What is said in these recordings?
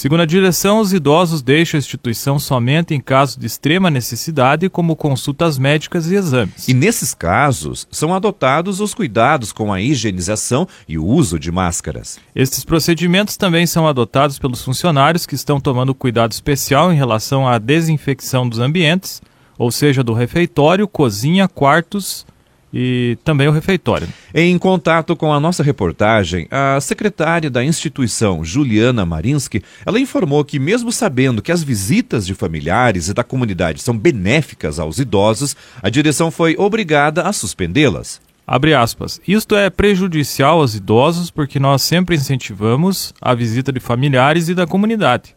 Segundo a direção, os idosos deixam a instituição somente em caso de extrema necessidade, como consultas médicas e exames. E nesses casos, são adotados os cuidados com a higienização e o uso de máscaras. Estes procedimentos também são adotados pelos funcionários que estão tomando cuidado especial em relação à desinfecção dos ambientes, ou seja, do refeitório, cozinha, quartos e também o refeitório. Em contato com a nossa reportagem, a secretária da instituição, Juliana Marinsky, ela informou que mesmo sabendo que as visitas de familiares e da comunidade são benéficas aos idosos, a direção foi obrigada a suspendê-las. Abre aspas. Isto é prejudicial aos idosos porque nós sempre incentivamos a visita de familiares e da comunidade.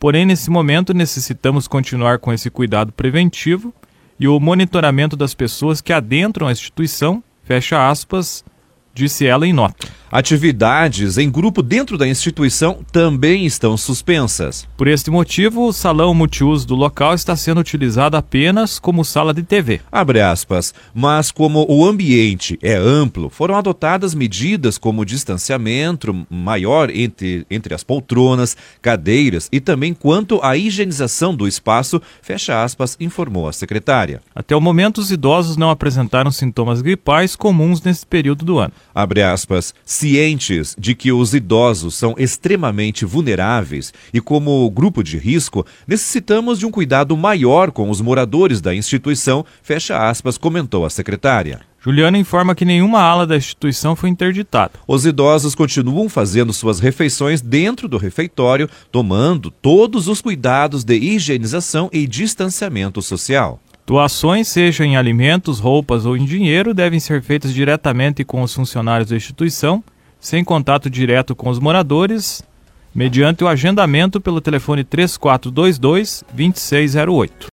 Porém, nesse momento necessitamos continuar com esse cuidado preventivo e o monitoramento das pessoas que adentram a instituição, fecha aspas, disse ela em nota. Atividades em grupo dentro da instituição também estão suspensas. Por este motivo, o salão multiuso do local está sendo utilizado apenas como sala de TV. Abre aspas. Mas como o ambiente é amplo, foram adotadas medidas como distanciamento maior entre, entre as poltronas, cadeiras e também quanto à higienização do espaço, fecha aspas, informou a secretária. Até o momento, os idosos não apresentaram sintomas gripais comuns nesse período do ano. Abre aspas. Cientes de que os idosos são extremamente vulneráveis e, como grupo de risco, necessitamos de um cuidado maior com os moradores da instituição, fecha aspas, comentou a secretária. Juliana informa que nenhuma ala da instituição foi interditada. Os idosos continuam fazendo suas refeições dentro do refeitório, tomando todos os cuidados de higienização e distanciamento social. Doações, seja em alimentos, roupas ou em dinheiro, devem ser feitas diretamente com os funcionários da instituição sem contato direto com os moradores, mediante o agendamento pelo telefone 3422 2608.